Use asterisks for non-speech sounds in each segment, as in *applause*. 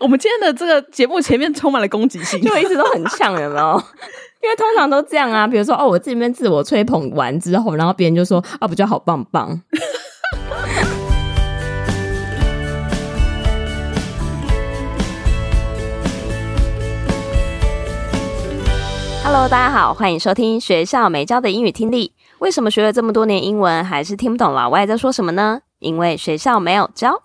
我们今天的这个节目前面充满了攻击性，就一直都很呛，有没有？*laughs* 因为通常都这样啊，比如说哦，我这边自我吹捧完之后，然后别人就说啊，不就好棒棒。*laughs* Hello，大家好，欢迎收听学校没教的英语听力。为什么学了这么多年英文，还是听不懂老外在说什么呢？因为学校没有教。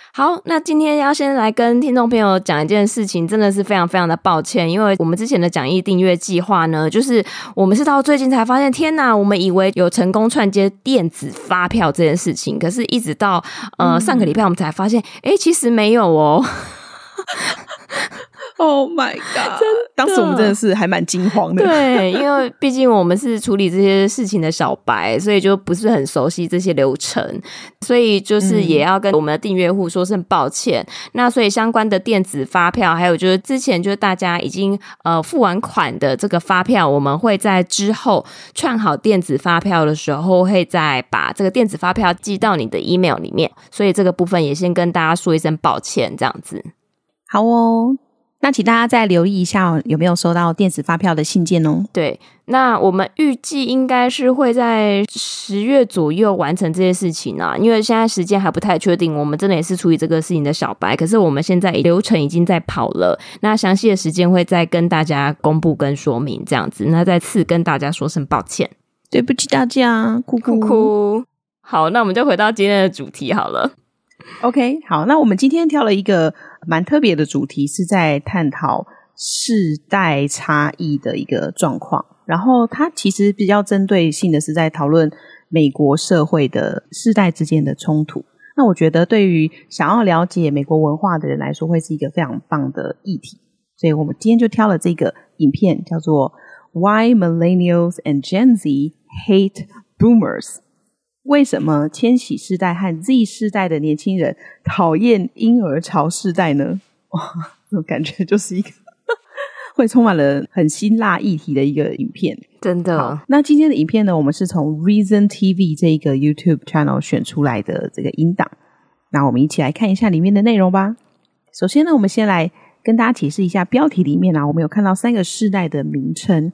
好，那今天要先来跟听众朋友讲一件事情，真的是非常非常的抱歉，因为我们之前的讲义订阅计划呢，就是我们是到最近才发现，天呐，我们以为有成功串接电子发票这件事情，可是一直到呃上个礼拜我们才发现，哎，其实没有哦。Oh my god！真的，当时我们真的是还蛮惊慌的。对，因为毕竟我们是处理这些事情的小白，所以就不是很熟悉这些流程，所以就是也要跟我们的订阅户说声抱歉。嗯、那所以相关的电子发票，还有就是之前就是大家已经呃付完款的这个发票，我们会在之后串好电子发票的时候，会再把这个电子发票寄到你的 email 里面。所以这个部分也先跟大家说一声抱歉，这样子。好哦。那请大家再留意一下，有没有收到电子发票的信件哦？对，那我们预计应该是会在十月左右完成这些事情啊，因为现在时间还不太确定。我们真的也是处理这个事情的小白，可是我们现在流程已经在跑了，那详细的时间会再跟大家公布跟说明这样子。那再次跟大家说声抱歉，对不起大家，哭哭哭。好，那我们就回到今天的主题好了。OK，好，那我们今天挑了一个。蛮特别的主题是在探讨世代差异的一个状况，然后它其实比较针对性的是在讨论美国社会的世代之间的冲突。那我觉得对于想要了解美国文化的人来说，会是一个非常棒的议题。所以我们今天就挑了这个影片，叫做 Why Millennials and Gen Z Hate Boomers。为什么千禧世代和 Z 世代的年轻人讨厌婴儿潮世代呢？哇，这种感觉就是一个 *laughs* 会充满了很辛辣议题的一个影片，真的。那今天的影片呢，我们是从 Reason TV 这一个 YouTube channel 选出来的这个音档。那我们一起来看一下里面的内容吧。首先呢，我们先来跟大家解释一下标题里面啊，我们有看到三个世代的名称。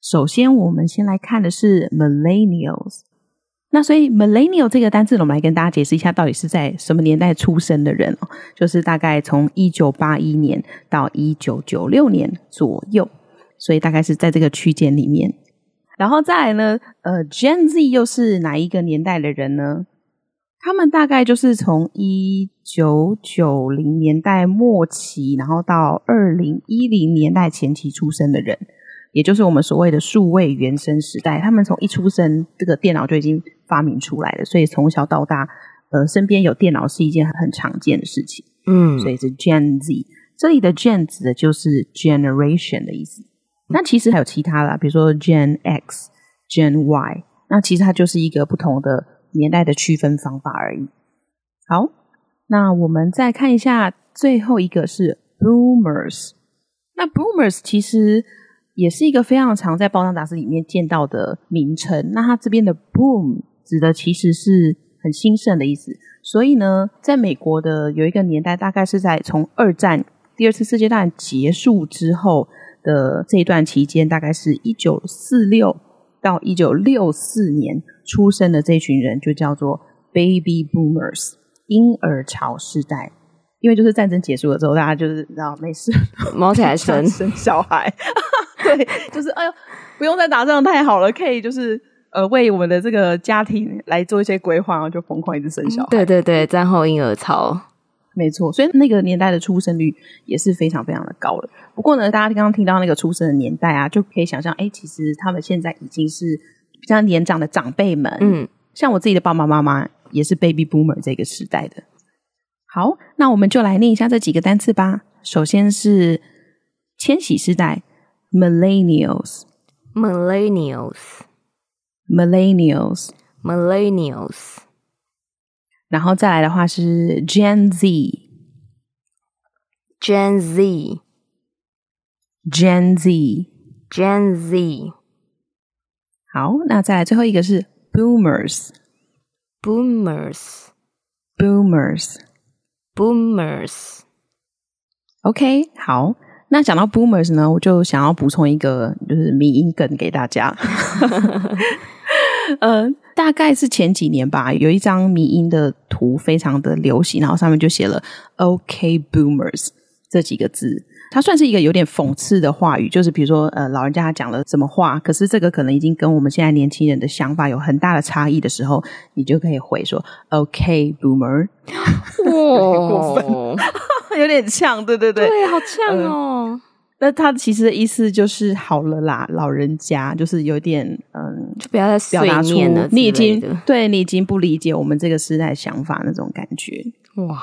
首先，我们先来看的是 Millennials。那所以 millennial 这个单字，我们来跟大家解释一下，到底是在什么年代出生的人哦？就是大概从一九八一年到一九九六年左右，所以大概是在这个区间里面。然后再来呢，呃，Gen Z 又是哪一个年代的人呢？他们大概就是从一九九零年代末期，然后到二零一零年代前期出生的人。也就是我们所谓的数位原生时代，他们从一出生，这个电脑就已经发明出来了，所以从小到大，呃，身边有电脑是一件很常见的事情。嗯，所以是 Gen Z，这里的 Gen 指的就是 generation 的意思。那其实还有其他的，比如说 Gen X、Gen Y，那其实它就是一个不同的年代的区分方法而已。好，那我们再看一下最后一个是 Boomers，那 Boomers 其实。也是一个非常常在报章杂志里面见到的名称。那它这边的 boom 指的其实是很兴盛的意思。所以呢，在美国的有一个年代，大概是在从二战第二次世界大战结束之后的这一段期间，大概是一九四六到一九六四年出生的这群人，就叫做 baby boomers 婴儿潮世代。因为就是战争结束了之后，大家就是然后没事，猫起来生 *laughs* 生小孩。对，*laughs* 就是哎呦，不用再打仗，太好了，可以就是呃，为我们的这个家庭来做一些规划，然后就疯狂一直生小孩。对对对，战后婴儿潮，没错，所以那个年代的出生率也是非常非常的高了。不过呢，大家刚刚听到那个出生的年代啊，就可以想象，哎，其实他们现在已经是比较年长的长辈们。嗯，像我自己的爸爸妈妈也是 baby boomer 这个时代的。好，那我们就来念一下这几个单词吧。首先是千禧世代。Millennials, millennials, millennials, millennials，然后再来的话是 Gen Z, Gen Z, Gen Z，Gen Z。好，那再来最后一个是 Boomers，Boomers，Boomers。OK，好， 那讲到 Boomers 呢，我就想要补充一个就是迷音梗给大家。*laughs* 呃，大概是前几年吧，有一张迷音的图非常的流行，然后上面就写了 “OK Boomers” 这几个字。它算是一个有点讽刺的话语，就是比如说，呃，老人家讲了什么话，可是这个可能已经跟我们现在年轻人的想法有很大的差异的时候，你就可以回说 “OK Boomer”，哦，*laughs* 过分，*laughs* 有点呛，对对对，对，好呛哦。呃那他其实的意思就是好了啦，老人家就是有点嗯，就不要再碎念了，你已经对你已经不理解我们这个时代想法那种感觉哇，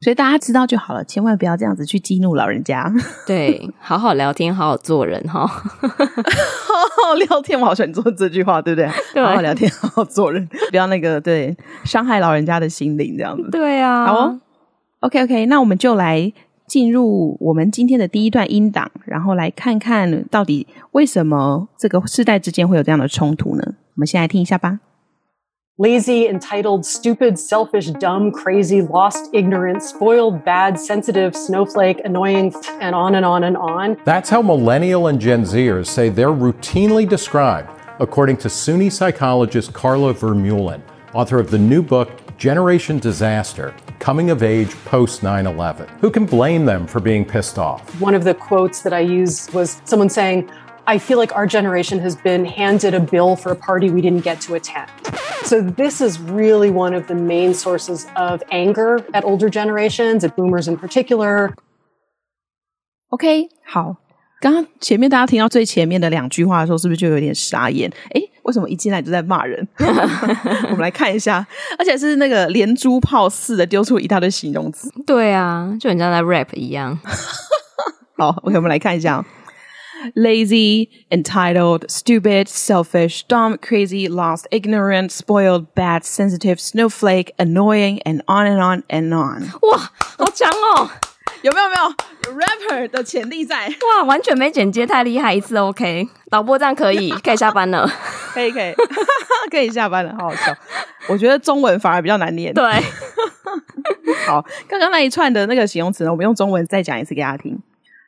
所以大家知道就好了，千万不要这样子去激怒老人家。对，*laughs* 好好聊天，好好做人哈，好好聊天，我好喜欢做这句话，对不对？对，好好聊天，好好做人，不要那个对伤害老人家的心灵这样子。对啊，好哦 ，OK OK，那我们就来。进入我们今天的第一段音档，然后来看看到底为什么这个世代之间会有这样的冲突呢？我们先来听一下吧。Lazy, entitled, stupid, selfish, dumb, crazy, lost, ignorant, spoiled, bad, sensitive, snowflake, annoying, and on and on and on. That's how millennial and Gen Zers say they're routinely described, according to SUNY psychologist Carla Vermeulen, author of the new book Generation Disaster Coming of Age Post 9 11. Who can blame them for being pissed off? One of the quotes that I used was someone saying, I feel like our generation has been handed a bill for a party we didn't get to attend. So, this is really one of the main sources of anger at older generations, at boomers in particular. OK，好，刚刚前面大家听到最前面的两句话的时候，是不是就有点傻眼？诶 为什么一进来就在骂人？我们来看一下，而且是那个连珠炮似的丢出一大堆形容词。对啊，就很像在 rap 一样。好，OK，我们来看一下：lazy, entitled, stupid, selfish, dumb, crazy, lost, ignorant, spoiled, bad, sensitive, snowflake, annoying, and on and on and on。哇，好强哦！有没有没有有 rapper 的潜力在？哇，完全没剪接，太厉害！一次 OK，导播这样可以，*laughs* 可以下班了，可以可以 *laughs* 可以下班了，好好笑。我觉得中文反而比较难念。对，*laughs* 好，刚刚那一串的那个形容词呢，我们用中文再讲一次给大家听：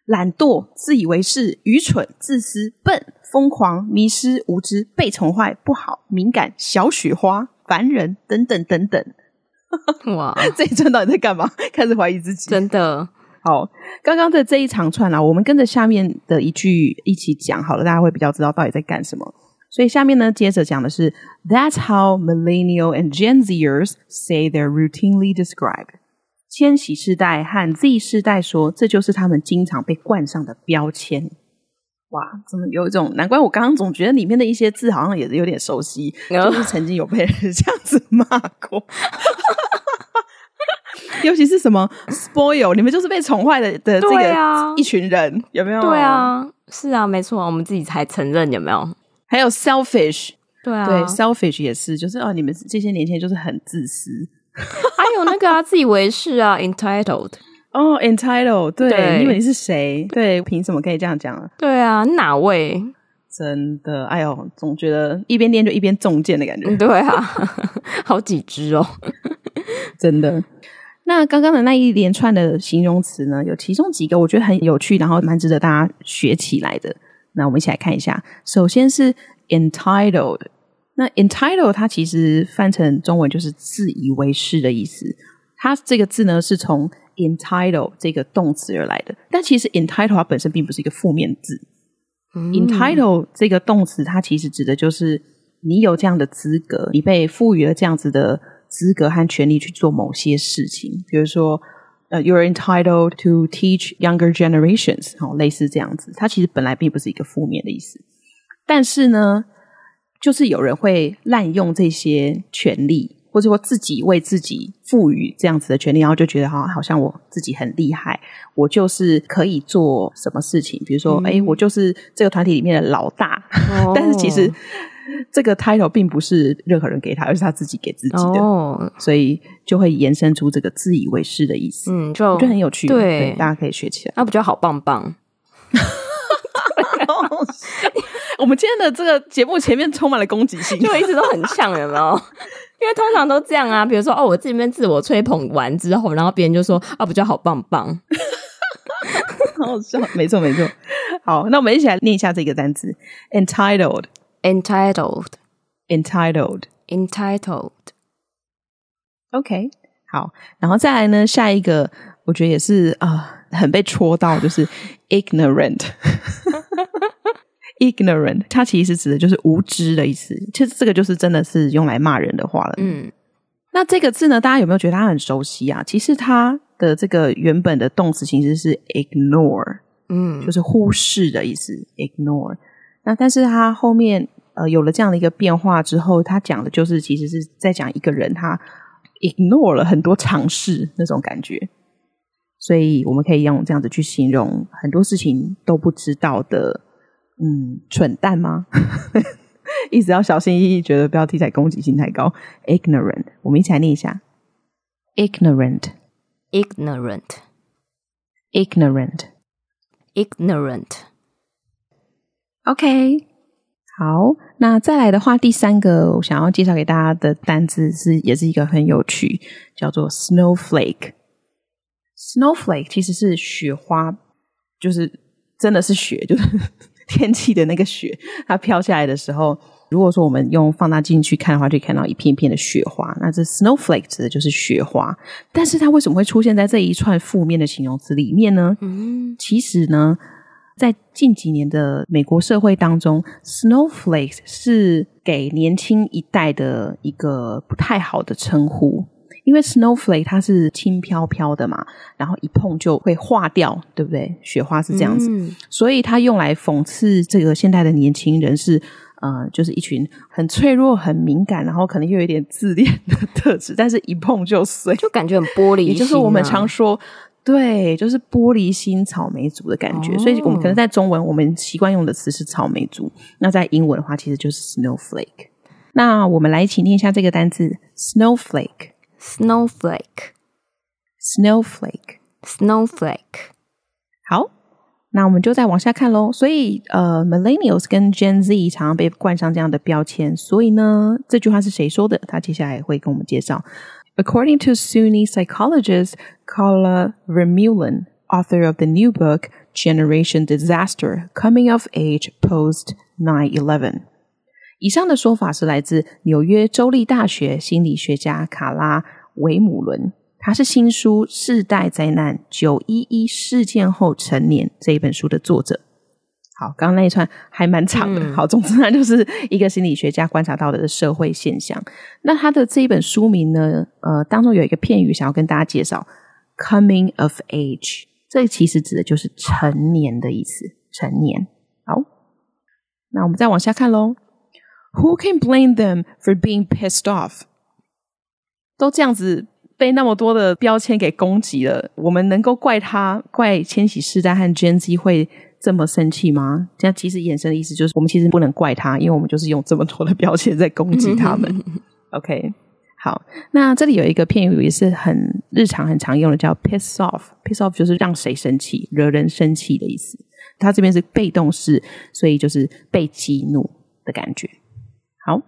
懒惰、自以为是、愚蠢、自私、笨、疯狂、迷失、无知、被宠坏、不好、敏感、小雪花、烦人等等等等。*laughs* 哇，*laughs* 这一串到底在干嘛？*laughs* 开始怀疑自己，真的。好，刚刚的这一长串啊，我们跟着下面的一句一起讲好了，大家会比较知道到底在干什么。所以下面呢，接着讲的是 That's how millennial and Gen Zers say they're routinely described。千禧世代和 Z 世代说，这就是他们经常被冠上的标签。哇，怎么有一种？难怪我刚刚总觉得里面的一些字好像也是有点熟悉，就是曾经有被人 *laughs* 这样子骂过。*laughs* 尤其是什么 spoil，你们就是被宠坏的的这个一群人，啊、有没有？对啊，是啊，没错，我们自己才承认有没有？还有 selfish，对啊，对，selfish 也是，就是哦，你们这些年轻人就是很自私。还有那个啊，自以为是啊，entitled，哦、oh,，entitled，对，对你以为你是谁？对，凭什么可以这样讲啊？对啊，哪位？真的，哎呦，总觉得一边练就一边中箭的感觉。对啊，*laughs* 好几只哦，*laughs* 真的。那刚刚的那一连串的形容词呢，有其中几个我觉得很有趣，然后蛮值得大家学起来的。那我们一起来看一下。首先是 entitled，那 entitled 它其实翻成中文就是自以为是的意思。它这个字呢是从 entitled 这个动词而来的，但其实 entitled 它本身并不是一个负面字。嗯、entitled 这个动词它其实指的就是你有这样的资格，你被赋予了这样子的。资格和权利去做某些事情，比如说，呃、uh,，you're entitled to teach younger generations，好，类似这样子。它其实本来并不是一个负面的意思，但是呢，就是有人会滥用这些权利，或者说自己为自己赋予这样子的权利，然后就觉得哈，好像我自己很厉害，我就是可以做什么事情，比如说，哎、嗯，我就是这个团体里面的老大，哦、*laughs* 但是其实。这个 title 并不是任何人给他，而是他自己给自己的，oh. 所以就会延伸出这个自以为是的意思。嗯，就就很有趣，对，对，大家可以学起来。那不就好棒棒？我们今天的这个节目前面充满了攻击性，就一直都很呛，有没有？*laughs* 因为通常都这样啊，比如说哦，我这边自我吹捧完之后，然后别人就说啊，不就好棒棒，好 *laughs* 好笑，没错没错。好，那我们一起来念一下这个单词：entitled，entitled，entitled。OK，好，然后再来呢，下一个我觉得也是啊、呃，很被戳到，就是 ignorant。ignorant，它其实指的就是无知的意思。其实这个就是真的是用来骂人的话了。嗯，那这个字呢，大家有没有觉得它很熟悉啊？其实它的这个原本的动词形式是 ignore，嗯，就是忽视的意思。ignore。那但是它后面呃有了这样的一个变化之后，它讲的就是其实是在讲一个人他 ignore 了很多尝试那种感觉。所以我们可以用这样子去形容很多事情都不知道的。嗯，蠢蛋吗？*laughs* 一直要小心翼翼，觉得标题材攻击性太高。Ignorant，我们一起来念一下。Ignorant，ignorant，ignorant。OK，好，那再来的话，第三个我想要介绍给大家的单字是，也是一个很有趣，叫做 snowflake。Snowflake 其实是雪花，就是真的是雪，就是。天气的那个雪，它飘下来的时候，如果说我们用放大镜去看的话，就看到一片片的雪花。那这 snowflake 指的就是雪花，但是它为什么会出现在这一串负面的形容词里面呢？嗯，其实呢，在近几年的美国社会当中，snowflake 是给年轻一代的一个不太好的称呼。因为 snowflake 它是轻飘飘的嘛，然后一碰就会化掉，对不对？雪花是这样子，嗯、所以它用来讽刺这个现代的年轻人是，呃，就是一群很脆弱、很敏感，然后可能又有一点自恋的特质，但是一碰就碎，就感觉很玻璃。也就是我们常说，对，就是玻璃心草莓族的感觉。哦、所以我们可能在中文我们习惯用的词是草莓族，那在英文的话其实就是 snowflake。那我们来一起念一下这个单字 snowflake。Snowflake, snowflake, snowflake。好，那我们就再往下看喽。所以，呃，Millennials 跟 Gen Z 常常被冠上这样的标签。所以呢，这句话是谁说的？他接下来会跟我们介绍。According to SUNY psychologist Carla Vermeulen, author of the new book Generation Disaster: Coming of Age Post 9/11。以上的说法是来自纽约州立大学心理学家卡拉 维姆伦，他是新书《世代灾难：九一一事件后成年》这一本书的作者。好，刚刚那一串还蛮长的。好，总之呢，就是一个心理学家观察到的社会现象。那他的这一本书名呢，呃，当中有一个片语想要跟大家介绍：coming of age。这其实指的就是成年的意思，成年。好，那我们再往下看喽。Who can blame them for being pissed off？都这样子被那么多的标签给攻击了，我们能够怪他怪千禧世代和 Gen Z 会这么生气吗？这样其实衍生的意思就是，我们其实不能怪他，因为我们就是用这么多的标签在攻击他们。*laughs* OK，好，那这里有一个片语也是很日常、很常用的，叫 piss off。piss off 就是让谁生气、惹人生气的意思。它这边是被动式，所以就是被激怒的感觉。好，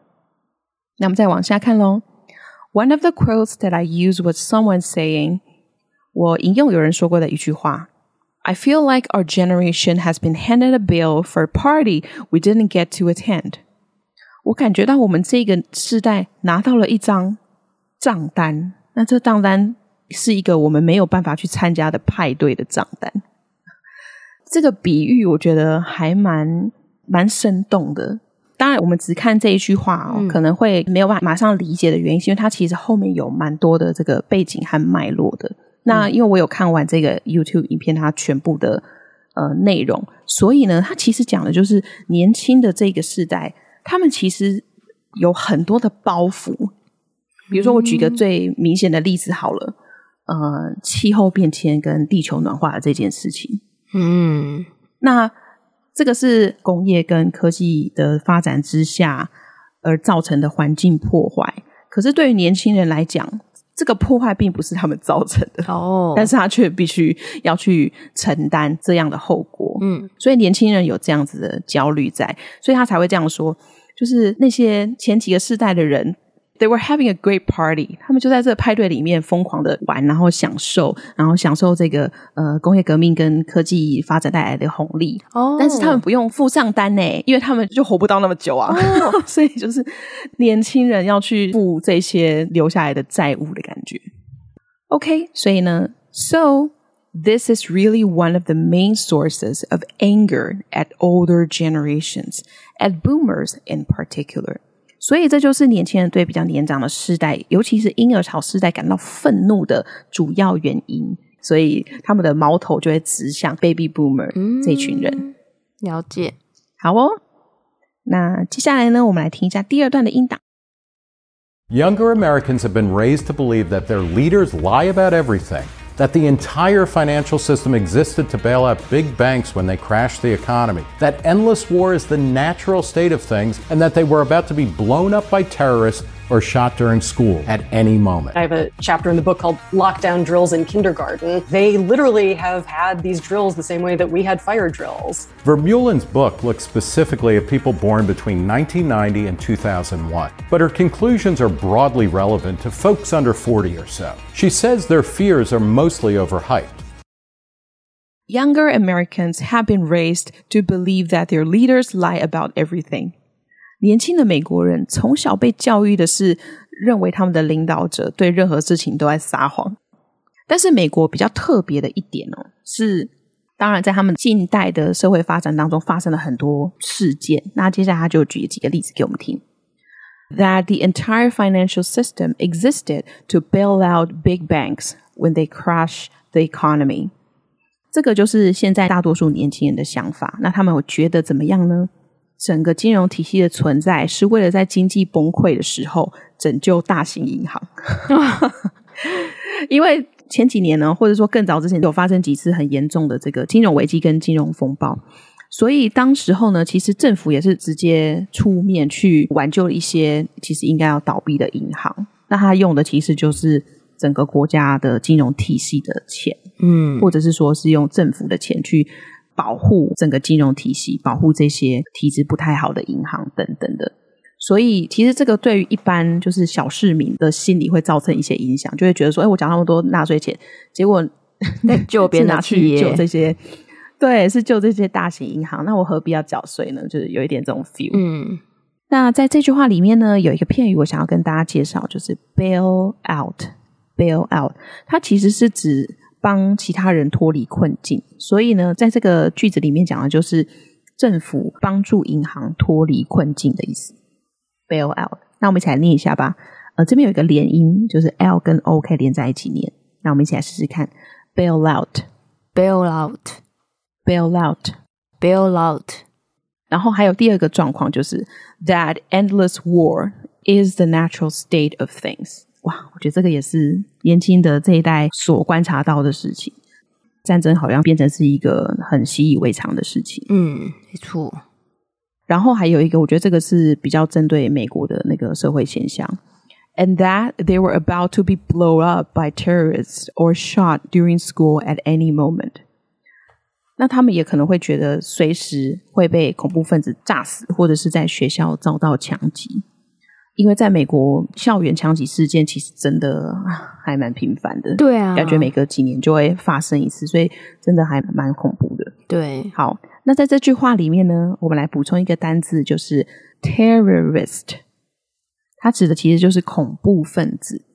那我们再往下看喽。One of the quotes that I used was someone saying，我引用有人说过的一句话：“I feel like our generation has been handed a bill for a party we didn't get to attend。”我感觉到我们这个世代拿到了一张账单，那这账单是一个我们没有办法去参加的派对的账单。这个比喻我觉得还蛮蛮生动的。 当然，我们只看这一句话哦，可能会没有办法马上理解的原因，是因为它其实后面有蛮多的这个背景和脉络的。那因为我有看完这个 YouTube 影片，它全部的呃内容，所以呢，它其实讲的就是年轻的这个世代，他们其实有很多的包袱。比如说，我举个最明显的例子好了，呃，气候变迁跟地球暖化的这件事情。嗯，那。这个是工业跟科技的发展之下而造成的环境破坏。可是对于年轻人来讲，这个破坏并不是他们造成的哦，但是他却必须要去承担这样的后果。嗯，所以年轻人有这样子的焦虑在，所以他才会这样说，就是那些前几个世代的人。They were having a great party，他们就在这个派对里面疯狂的玩，然后享受，然后享受这个呃工业革命跟科技发展带来的红利。哦，但是他们不用付账单呢，因为他们就活不到那么久啊。哦、所以就是年轻人要去付这些留下来的债务的感觉。OK，所以呢，So *laughs* this is really one of the main sources of anger at older generations, at boomers in particular. 所以这就是年轻人对比较年长的世代，尤其是婴儿潮世代感到愤怒的主要原因。所以他们的矛头就会指向 Baby Boomer、嗯、这群人。了解，好哦。那接下来呢，我们来听一下第二段的音档。Younger Americans have been raised to believe that their leaders lie about everything. That the entire financial system existed to bail out big banks when they crashed the economy, that endless war is the natural state of things, and that they were about to be blown up by terrorists or shot during school at any moment. I have a chapter in the book called Lockdown Drills in Kindergarten. They literally have had these drills the same way that we had fire drills. Vermeulen's book looks specifically at people born between 1990 and 2001, but her conclusions are broadly relevant to folks under 40 or so. She says their fears are mostly overhyped. Younger Americans have been raised to believe that their leaders lie about everything. 年轻的美国人从小被教育的是认为他们的领导者对任何事情都在撒谎。但是美国比较特别的一点哦，是当然在他们近代的社会发展当中发生了很多事件。那接下来他就举几个例子给我们听：That the entire financial system existed to bail out big banks when they crash the economy。这个就是现在大多数年轻人的想法。那他们会觉得怎么样呢？整个金融体系的存在是为了在经济崩溃的时候拯救大型银行，*laughs* 因为前几年呢，或者说更早之前有发生几次很严重的这个金融危机跟金融风暴，所以当时候呢，其实政府也是直接出面去挽救一些其实应该要倒闭的银行。那他用的其实就是整个国家的金融体系的钱，嗯，或者是说是用政府的钱去。保护整个金融体系，保护这些体质不太好的银行等等的，所以其实这个对于一般就是小市民的心理会造成一些影响，就会觉得说，哎，我缴那么多纳税钱，结果在救别人拿去救这些，对，是救这些大型银行，那我何必要缴税呢？就是有一点这种 feel。嗯，那在这句话里面呢，有一个片语我想要跟大家介绍，就是 bail out，bail out，它其实是指。帮其他人脱离困境，所以呢，在这个句子里面讲的就是政府帮助银行脱离困境的意思。bail out，那我们一起来念一下吧。呃，这边有一个连音，就是 l 跟 o 可以连在一起念。那我们一起来试试看：bail out，bail out，bail out，bail out。然后还有第二个状况就是 that endless war is the natural state of things。哇，我觉得这个也是年轻的这一代所观察到的事情。战争好像变成是一个很习以为常的事情。嗯，没错。然后还有一个，我觉得这个是比较针对美国的那个社会现象。And that they were about to be blown up by terrorists or shot during school at any moment。那他们也可能会觉得随时会被恐怖分子炸死，或者是在学校遭到枪击。因为在美国，校园枪击事件其实真的还蛮频繁的。对啊，感觉每隔几年就会发生一次，所以真的还蛮恐怖的。对，好，那在这句话里面呢，我们来补充一个单字，就是 terrorist，它指的其实就是恐怖分子。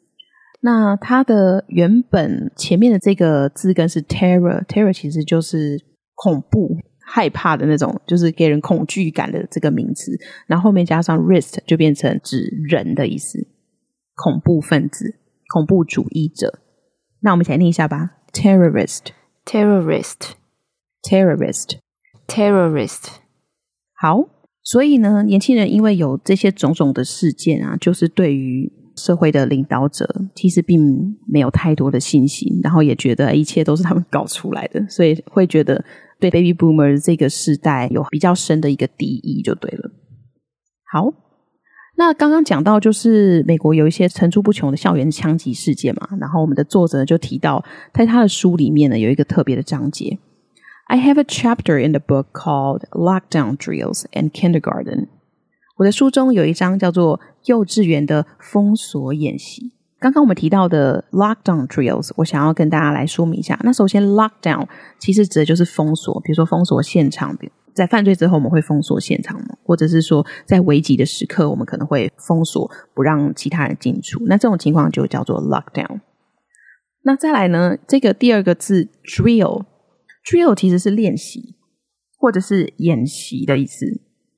那它的原本前面的这个字根是 terror，terror 其实就是恐怖。害怕的那种，就是给人恐惧感的这个名词，然后后面加上 rist 就变成指人的意思，恐怖分子、恐怖主义者。那我们一起来念一下吧：terrorist，terrorist，terrorist，terrorist。好，所以呢，年轻人因为有这些种种的事件啊，就是对于社会的领导者其实并没有太多的信心，然后也觉得一切都是他们搞出来的，所以会觉得。对 Baby Boomer 这个世代有比较深的一个敌意就对了。好，那刚刚讲到，就是美国有一些层出不穷的校园枪击事件嘛，然后我们的作者就提到，在他的书里面呢，有一个特别的章节。I have a chapter in the book called Lockdown Drills and Kindergarten。我的书中有一章叫做幼稚园的封锁演习。刚刚我们提到的 Lockdown Drills，我想要跟大家来说明一下。那首先，Lockdown 其实指的就是封锁，比如说封锁现场在犯罪之后，我们会封锁现场，或者是说在危急的时刻，我们可能会封锁，不让其他人进出。那这种情况就叫做 lockdown。那再来呢？这个第二个字 drill，drill 其实是练习或者是演习的意思。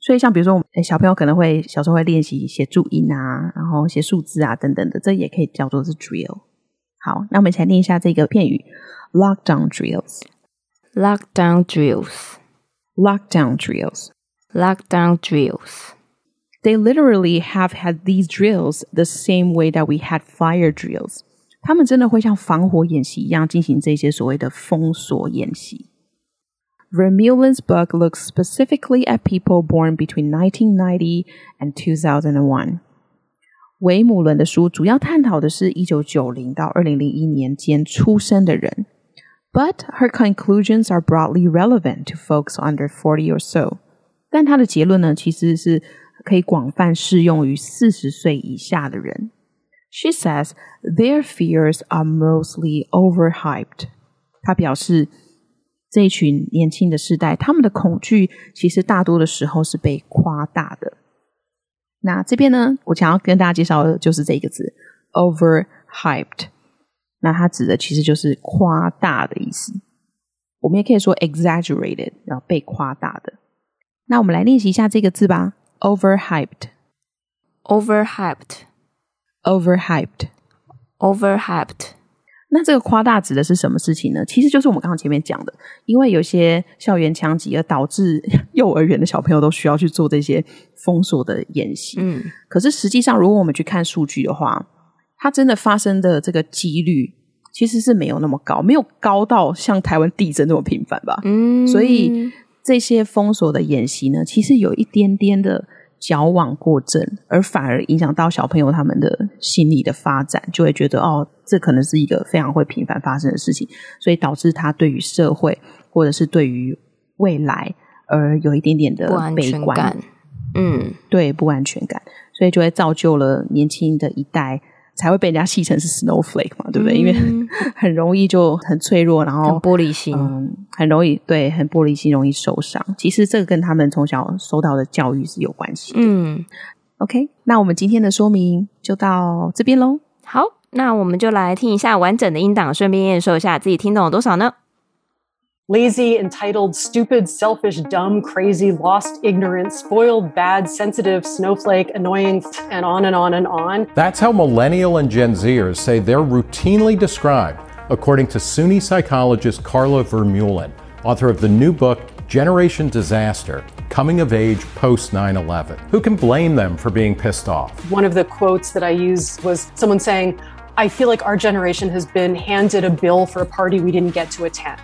所以像比如说，我们小朋友可能会小时候会练习写注音啊，然后写数字啊等等的，这也可以叫做是 drill。好，那我们一起来念一下这个片语：lockdown drills，lockdown drills。Lockdown drills. Lockdown drills. They literally have had these drills the same way that we had fire drills. 他们真的会像防火演习一样进行这些所谓的封锁演习。Vermeulen's book looks specifically at people born between 1990 and 2001. 维姆伦的书主要探讨的是一九九零到二零零一年间出生的人。But her conclusions are broadly relevant to folks under forty or so。但她的结论呢，其实是可以广泛适用于四十岁以下的人。She says their fears are mostly overhyped。她表示， 这一群年轻的世代，他们的恐惧其实大多的时候是被夸大的。那这边呢，我想要跟大家介绍的就是这个字：overhyped。那它指的其实就是夸大的意思，我们也可以说 exaggerated，然后被夸大的。那我们来练习一下这个字吧，overhyped，overhyped，overhyped。那这个夸大指的是什么事情呢？其实就是我们刚刚前面讲的，因为有些校园枪击而导致 *laughs* 幼儿园的小朋友都需要去做这些封锁的演习。嗯，可是实际上，如果我们去看数据的话，它真的发生的这个几率其实是没有那么高，没有高到像台湾地震那么频繁吧。嗯，所以这些封锁的演习呢，其实有一点点的矫枉过正，而反而影响到小朋友他们的心理的发展，就会觉得哦，这可能是一个非常会频繁发生的事情，所以导致他对于社会或者是对于未来而有一点点的悲观。不安全感。嗯，对，不安全感，所以就会造就了年轻的一代。才会被人家戏称是 snowflake 嘛，对不对？嗯、因 *laughs* 为很容易就很脆弱，然后玻璃心，嗯，很容易对，很玻璃心，容易受伤。其实这个跟他们从小受到的教育是有关系的。嗯，OK，那我们今天的说明就到这边喽。好，那我们就来听一下完整的音档，顺便验收一下自己听懂了多少呢？lazy, entitled, stupid, selfish, dumb, crazy, lost, ignorant, spoiled, bad, sensitive, snowflake, annoying, and on and on and on. That's how millennial and Gen Zers say they're routinely described, according to SUNY psychologist Carla Vermeulen, author of the new book, Generation Disaster Coming of Age Post 9 11. Who can blame them for being pissed off? One of the quotes that I used was someone saying, I feel like our generation has been handed a bill for a party we didn't get to attend.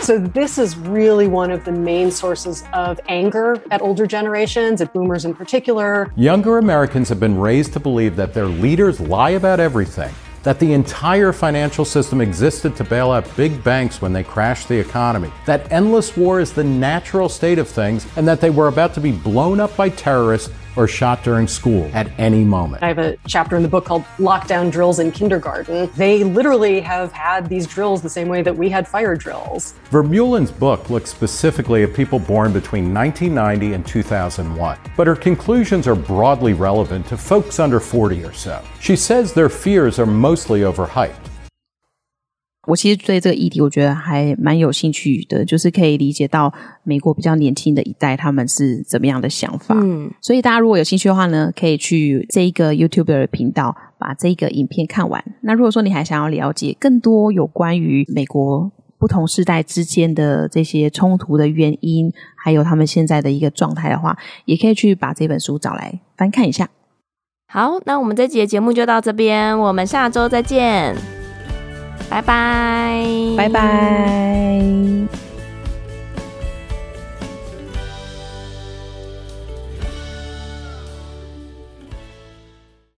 So, this is really one of the main sources of anger at older generations, at boomers in particular. Younger Americans have been raised to believe that their leaders lie about everything, that the entire financial system existed to bail out big banks when they crashed the economy, that endless war is the natural state of things, and that they were about to be blown up by terrorists or shot during school at any moment. I have a chapter in the book called Lockdown Drills in Kindergarten. They literally have had these drills the same way that we had fire drills. Vermeulen's book looks specifically at people born between 1990 and 2001, but her conclusions are broadly relevant to folks under 40 or so. She says their fears are mostly overhyped. 我其实对这个议题，我觉得还蛮有兴趣的，就是可以理解到美国比较年轻的一代他们是怎么样的想法。嗯，所以大家如果有兴趣的话呢，可以去这一个 YouTube 的频道把这个影片看完。那如果说你还想要了解更多有关于美国不同世代之间的这些冲突的原因，还有他们现在的一个状态的话，也可以去把这本书找来翻看一下。好，那我们这集的节目就到这边，我们下周再见。拜拜，拜拜。